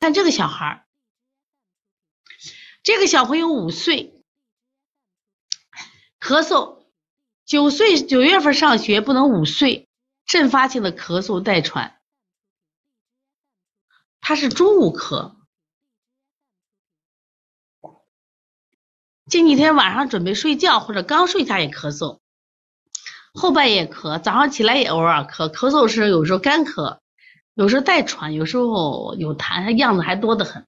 看这个小孩儿，这个小朋友五岁，咳嗽，九岁九月份上学不能五岁，阵发性的咳嗽带喘，他是中午咳，近几天晚上准备睡觉或者刚睡下也咳嗽。后半夜咳，早上起来也偶尔咳，咳嗽时有时候干咳，有时候带喘，有时候有痰，样子还多得很。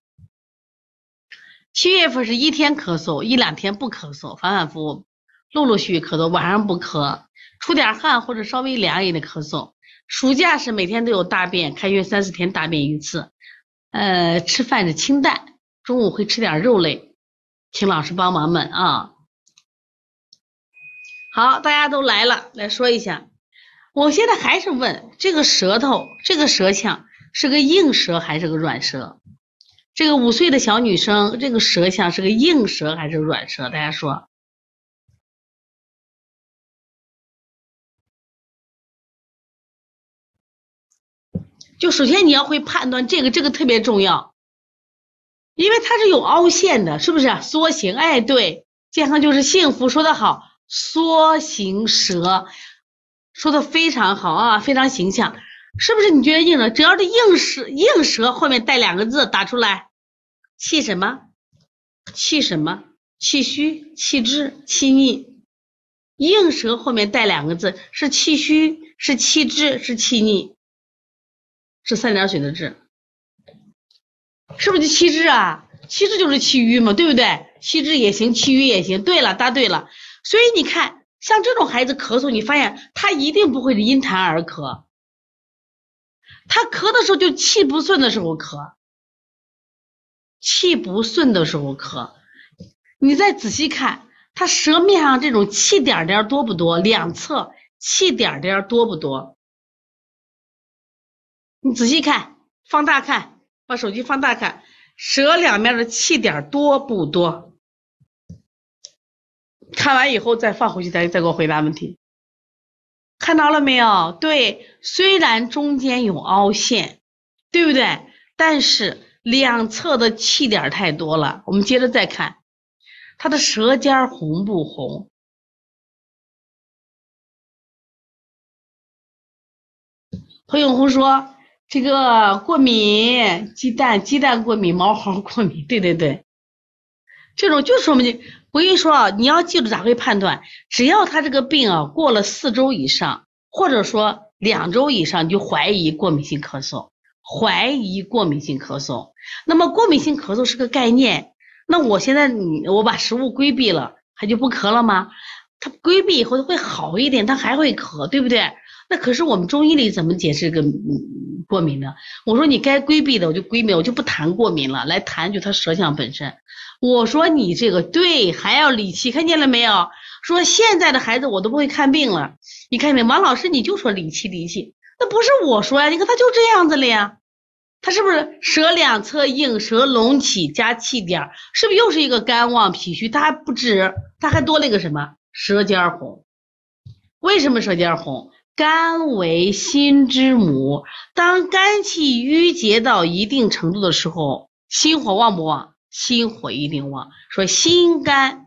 七月份是一天咳嗽，一两天不咳嗽，反反复复，陆陆续续咳嗽，晚上不咳，出点汗或者稍微凉一点咳嗽。暑假是每天都有大便，开学三四天大便一次。呃，吃饭是清淡，中午会吃点肉类，请老师帮忙们啊。好，大家都来了，来说一下。我现在还是问这个舌头，这个舌象是个硬舌还是个软舌？这个五岁的小女生，这个舌象是个硬舌还是软舌？大家说。就首先你要会判断这个，这个特别重要，因为它是有凹陷的，是不是？缩形，哎，对，健康就是幸福，说的好。缩形舌，说的非常好啊，非常形象，是不是？你觉得硬了？只要是硬舌，硬舌后面带两个字，打出来，气什么？气什么？气虚、气滞、气逆。硬舌后面带两个字，是气虚，是气滞，是气逆，是三点水的滞，是不是就气滞啊？气滞就是气瘀嘛，对不对？气滞也行，气瘀也行。对了，答对了。所以你看，像这种孩子咳嗽，你发现他一定不会因痰而咳，他咳的时候就气不顺的时候咳，气不顺的时候咳。你再仔细看，他舌面上这种气点点多不多？两侧气点点多不多？你仔细看，放大看，把手机放大看，舌两面的气点多不多？看完以后再放回去，再再给我回答问题。看到了没有？对，虽然中间有凹陷，对不对？但是两侧的气点太多了。我们接着再看，他的舌尖红不红？何永红说：“这个过敏，鸡蛋，鸡蛋过敏，毛毫过敏。”对对对，这种就说明。我跟你说啊，你要记住咋会判断？只要他这个病啊过了四周以上，或者说两周以上，你就怀疑过敏性咳嗽，怀疑过敏性咳嗽。那么过敏性咳嗽是个概念，那我现在你我把食物规避了，它就不咳了吗？它规避以后它会好一点，它还会咳，对不对？那可是我们中医里怎么解释个过敏的？我说你该规避的我就规避，我就不谈过敏了，来谈就他舌象本身。我说你这个对，还要理气，看见了没有？说现在的孩子我都不会看病了，你看见没？王老师你就说理气理气，那不是我说呀，你看他就这样子了呀，他是不是舌两侧硬，舌隆起加气点，是不是又是一个肝旺脾虚？他还不止，他还多了一个什么？舌尖红。为什么舌尖红？肝为心之母，当肝气郁结到一定程度的时候，心火旺不旺？心火一定旺，说心肝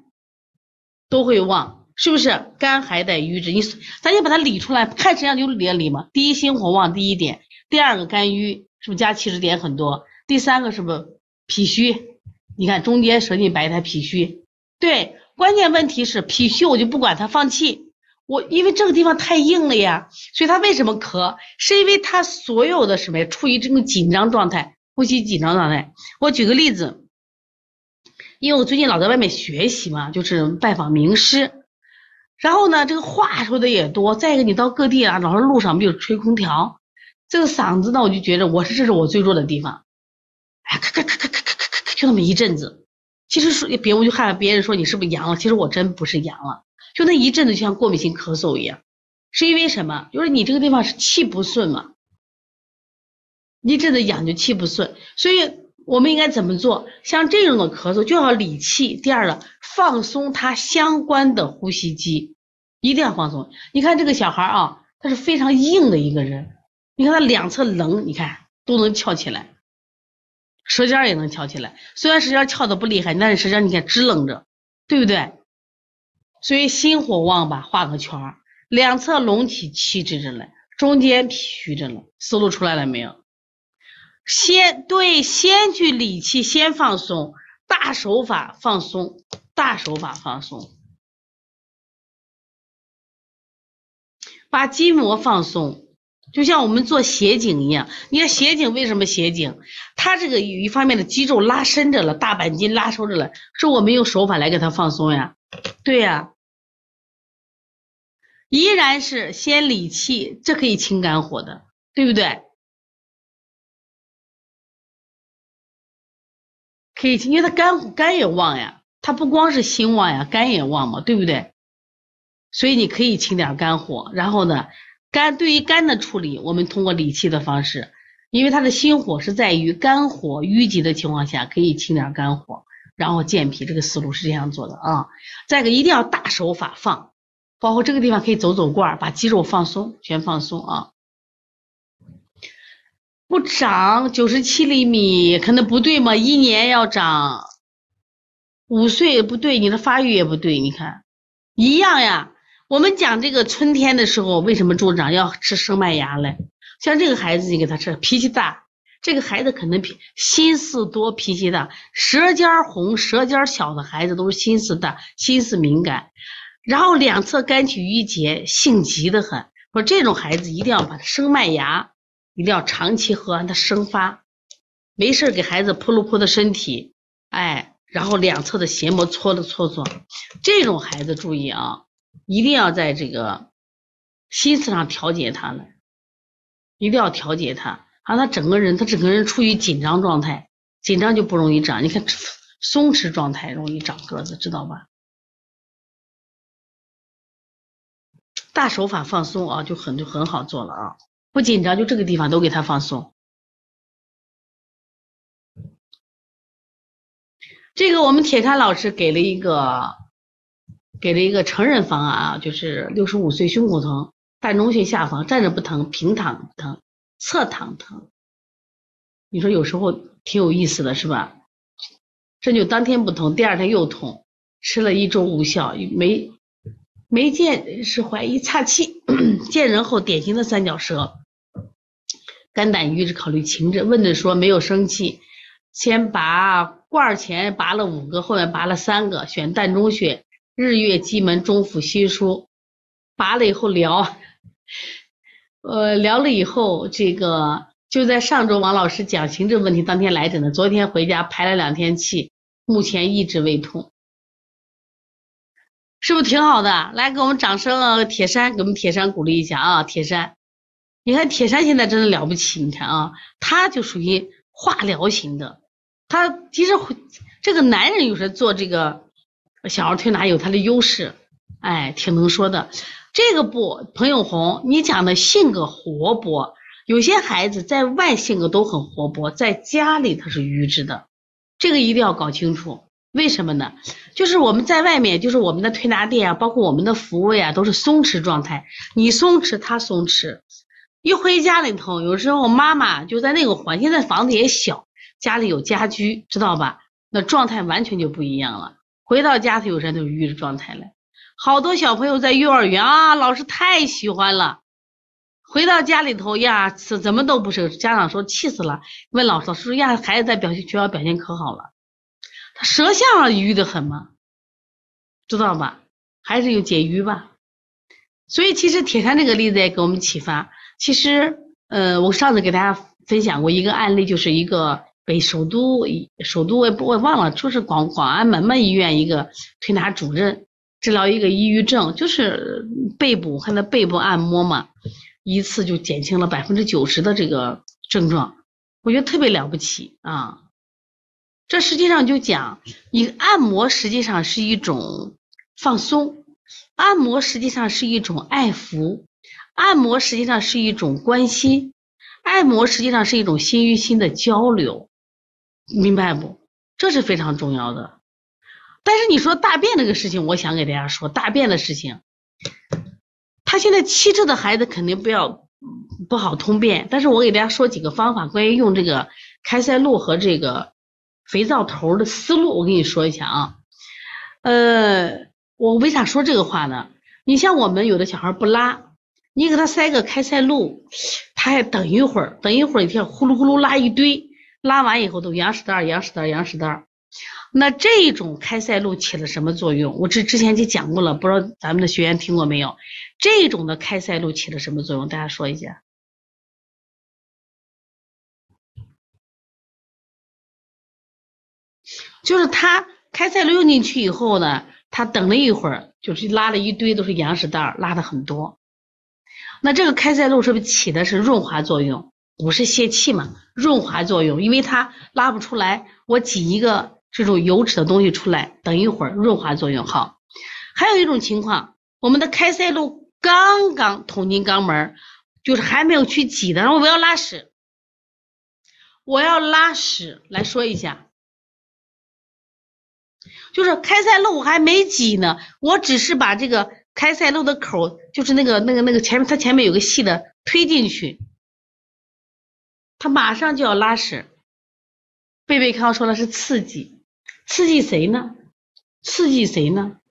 都会旺，是不是？肝还在瘀滞，你咱就把它理出来，看身上就理理嘛。第一，心火旺，第一点；第二个，肝郁，是不是加气滞点很多？第三个是不是脾虚？你看中间舌进白苔，脾虚。对，关键问题是脾虚，我就不管它，放气。我因为这个地方太硬了呀，所以他为什么咳？是因为他所有的什么呀，处于这种紧张状态，呼吸紧张状态。我举个例子。因为我最近老在外面学习嘛，就是拜访名师，然后呢，这个话说的也多。再一个，你到各地啊，老是路上没有吹空调，这个嗓子呢，我就觉得我是这是我最弱的地方。哎，咔咔咔咔咔咔咔咔，就那么一阵子。其实说别，我就害怕别人说你是不是阳了，其实我真不是阳了，就那一阵子就像过敏性咳嗽一样。是因为什么？就是你这个地方是气不顺嘛，一阵子痒就气不顺，所以。我们应该怎么做？像这种的咳嗽就要理气。第二个，放松它相关的呼吸肌，一定要放松。你看这个小孩啊，他是非常硬的一个人。你看他两侧棱，你看都能翘起来。舌尖也能翘起来。虽然舌尖翘的不厉害，但是舌尖你看支棱着，对不对？所以心火旺吧，画个圈儿，两侧隆起气直着嘞，中间虚着了，思路出来了没有？先对，先去理气，先放松，大手法放松，大手法放松，把筋膜放松，就像我们做斜颈一样。你看斜颈为什么斜颈？它这个有一方面的肌肉拉伸着了，大板筋拉收着了，是我们用手法来给它放松呀。对呀，依然是先理气，这可以清肝火的，对不对？可以，因为它肝肝也旺呀，它不光是心旺呀，肝也旺嘛，对不对？所以你可以清点肝火，然后呢，肝对于肝的处理，我们通过理气的方式，因为它的心火是在于肝火淤积的情况下，可以清点肝火，然后健脾，这个思路是这样做的啊。再一个，一定要大手法放，包括这个地方可以走走罐，把肌肉放松，全放松啊。不长九十七厘米，可能不对嘛？一年要长五岁不对，你的发育也不对。你看，一样呀。我们讲这个春天的时候，为什么助长要吃生麦芽嘞？像这个孩子，你给他吃，脾气大。这个孩子可能脾心思多，脾气大，舌尖红、舌尖小的孩子都是心思大、心思敏感，然后两侧肝气郁结，性急的很。说这种孩子一定要把他生麦芽。一定要长期喝，让它生发。没事给孩子扑噜扑的身体，哎，然后两侧的邪膜搓了搓搓。这种孩子注意啊，一定要在这个心思上调节他了，一定要调节他，让他整个人，他整个人处于紧张状态，紧张就不容易长。你看，松弛状态容易长个子，知道吧？大手法放松啊，就很就很好做了啊。不紧张，就这个地方都给他放松。这个我们铁山老师给了一个，给了一个成人方案啊，就是六十五岁胸口疼，膻中穴下方站着不疼，平躺疼，侧躺疼。你说有时候挺有意思的是吧？这就当天不疼，第二天又痛，吃了一周无效，没没见是怀疑岔气，见人后典型的三角舌。肝胆郁滞，考虑情志。问的说没有生气，先拔罐前拔了五个，后面拔了三个，选膻中穴、日月基门、中府心腧。拔了以后疗，呃，聊了以后，这个就在上周王老师讲情志问题当天来诊的，昨天回家排了两天气，目前一直胃痛，是不是挺好的？来，给我们掌声啊，铁山，给我们铁山鼓励一下啊，铁山。你看铁山现在真的了不起，你看啊，他就属于化疗型的。他其实这个男人有时做这个小儿推拿有他的优势，哎，挺能说的。这个不，彭永红，你讲的性格活泼，有些孩子在外性格都很活泼，在家里他是愚滞的，这个一定要搞清楚。为什么呢？就是我们在外面，就是我们的推拿店啊，包括我们的服务呀，都是松弛状态，你松弛，他松弛。一回家里头，有时候妈妈就在那个环境，在房子也小，家里有家居，知道吧？那状态完全就不一样了。回到家他，有人都是郁状态了。好多小朋友在幼儿园啊，老师太喜欢了。回到家里头呀，怎怎么都不是，家长说气死了。问老师，老师说呀，孩子在表现学校表现可好了，他舌象上郁的很吗？知道吧？还是有解郁吧？所以其实铁山这个例子也给我们启发。其实，呃，我上次给大家分享过一个案例，就是一个北首都首都我也不我忘了，就是广广安门门医院一个推拿主任治疗一个抑郁症，就是背部和他背部按摩嘛，一次就减轻了百分之九十的这个症状，我觉得特别了不起啊！这实际上就讲，你按摩实际上是一种放松，按摩实际上是一种爱抚。按摩实际上是一种关心，按摩实际上是一种心与心的交流，明白不？这是非常重要的。但是你说大便这个事情，我想给大家说大便的事情。他现在七岁的孩子肯定不要不好通便，但是我给大家说几个方法，关于用这个开塞露和这个肥皂头的思路，我跟你说一下啊。呃，我为啥说这个话呢？你像我们有的小孩不拉，你给他塞个开塞露，他还等一会儿，等一会儿一天呼噜呼噜拉一堆，拉完以后都羊屎蛋羊屎蛋羊屎蛋那这种开塞露起了什么作用？我之之前就讲过了，不知道咱们的学员听过没有？这种的开塞露起了什么作用？大家说一下。就是他开塞露用进去以后呢，他等了一会儿，就是拉了一堆都是羊屎蛋拉的很多。那这个开塞露是不是起的是润滑作用？不是泄气嘛？润滑作用，因为它拉不出来，我挤一个这种油脂的东西出来，等一会儿润滑作用好。还有一种情况，我们的开塞露刚刚捅进肛门，就是还没有去挤的，然后我要拉屎，我要拉屎，来说一下。就是开塞露还没挤呢，我只是把这个开塞露的口，就是那个那个那个前面，它前面有个细的推进去，它马上就要拉屎。贝贝康说的是刺激，刺激谁呢？刺激谁呢？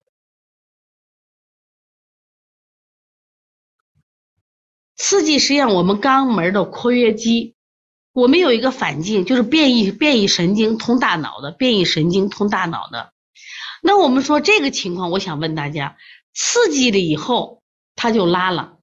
刺激实际上我们肛门的括约肌，我们有一个反镜，就是变异变异神经通大脑的，变异神经通大脑的。那我们说这个情况，我想问大家，刺激了以后，它就拉了，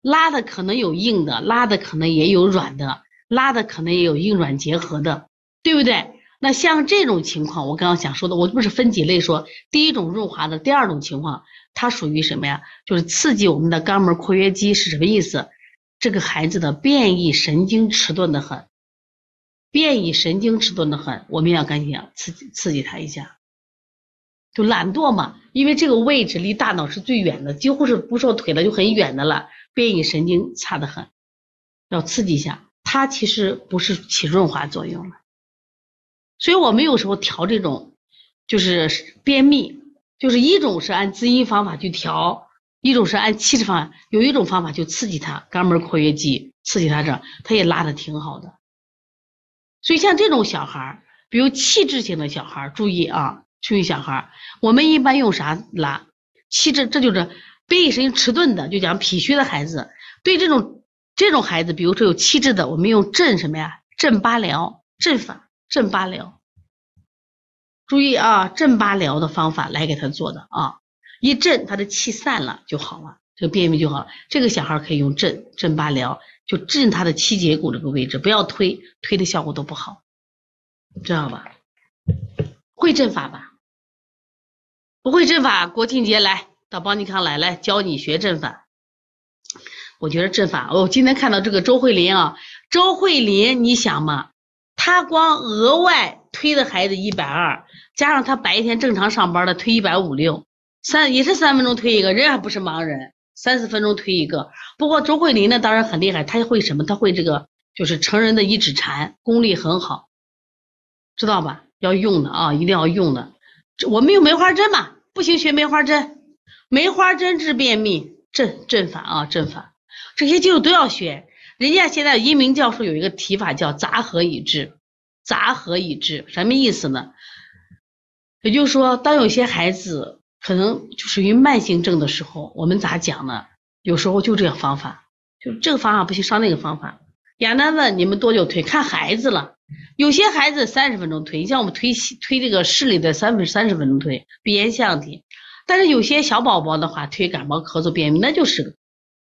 拉的可能有硬的，拉的可能也有软的，拉的可能也有硬软结合的，对不对？那像这种情况，我刚刚想说的，我不是分几类说，第一种润滑的，第二种情况，它属于什么呀？就是刺激我们的肛门括约肌是什么意思？这个孩子的变异神经迟钝的很，变异神经迟钝的很，我们要赶紧刺激刺激他一下。就懒惰嘛，因为这个位置离大脑是最远的，几乎是不说腿了，就很远的了。变异神经差得很，要刺激一下。它其实不是起润滑作用了，所以我们有时候调这种就是便秘，就是一种是按滋阴方法去调，一种是按气质方法。有一种方法就刺激它肛门括约肌，刺激它这，它也拉的挺好的。所以像这种小孩儿，比如气质型的小孩儿，注意啊。注意小孩，我们一般用啥拉？气滞，这就是变异神迟钝的，就讲脾虚的孩子。对这种这种孩子，比如说有气滞的，我们用镇什么呀？镇八髎，镇法，镇八髎。注意啊，镇八髎的方法来给他做的啊，一镇他的气散了就好了，这个便秘就好了。这个小孩可以用镇镇八髎，就镇他的七节骨这个位置，不要推，推的效果都不好，知道吧？会阵法吧？不会阵法，国庆节来到邦尼康来，来教你学阵法。我觉得阵法，我今天看到这个周慧林啊，周慧林，你想嘛，他光额外推的孩子一百二，加上他白天正常上班的推一百五六，三也是三分钟推一个，人还不是盲人，三四分钟推一个。不过周慧林呢，当然很厉害，他会什么？他会这个就是成人的一指禅，功力很好，知道吧？要用的啊，一定要用的。我们用梅花针嘛，不行学梅花针，梅花针治便秘，阵阵法啊阵法，这些技术都要学。人家现在一鸣教授有一个提法叫杂合以治，杂合以治什么意思呢？也就是说，当有些孩子可能就属于慢性症的时候，我们咋讲呢？有时候就这个方法，就这个方法不行，上那个方法。亚楠问你们多久推？看孩子了。有些孩子三十分钟推，你像我们推推这个视力的三分三十分钟推鼻炎腺样体，但是有些小宝宝的话推感冒咳嗽便秘那就是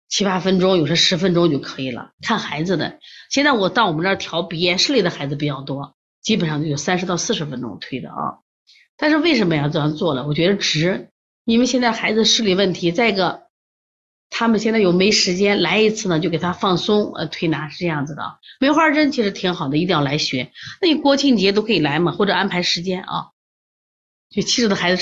七八分钟，有时十分钟就可以了，看孩子的。现在我到我们这儿调鼻炎视力的孩子比较多，基本上就有三十到四十分钟推的啊。但是为什么要这样做呢？我觉得值，因为现在孩子视力问题，再一个。他们现在又没时间来一次呢，就给他放松，呃，推拿是这样子的。梅花针其实挺好的，一定要来学。那你国庆节都可以来嘛，或者安排时间啊。就七十的孩子。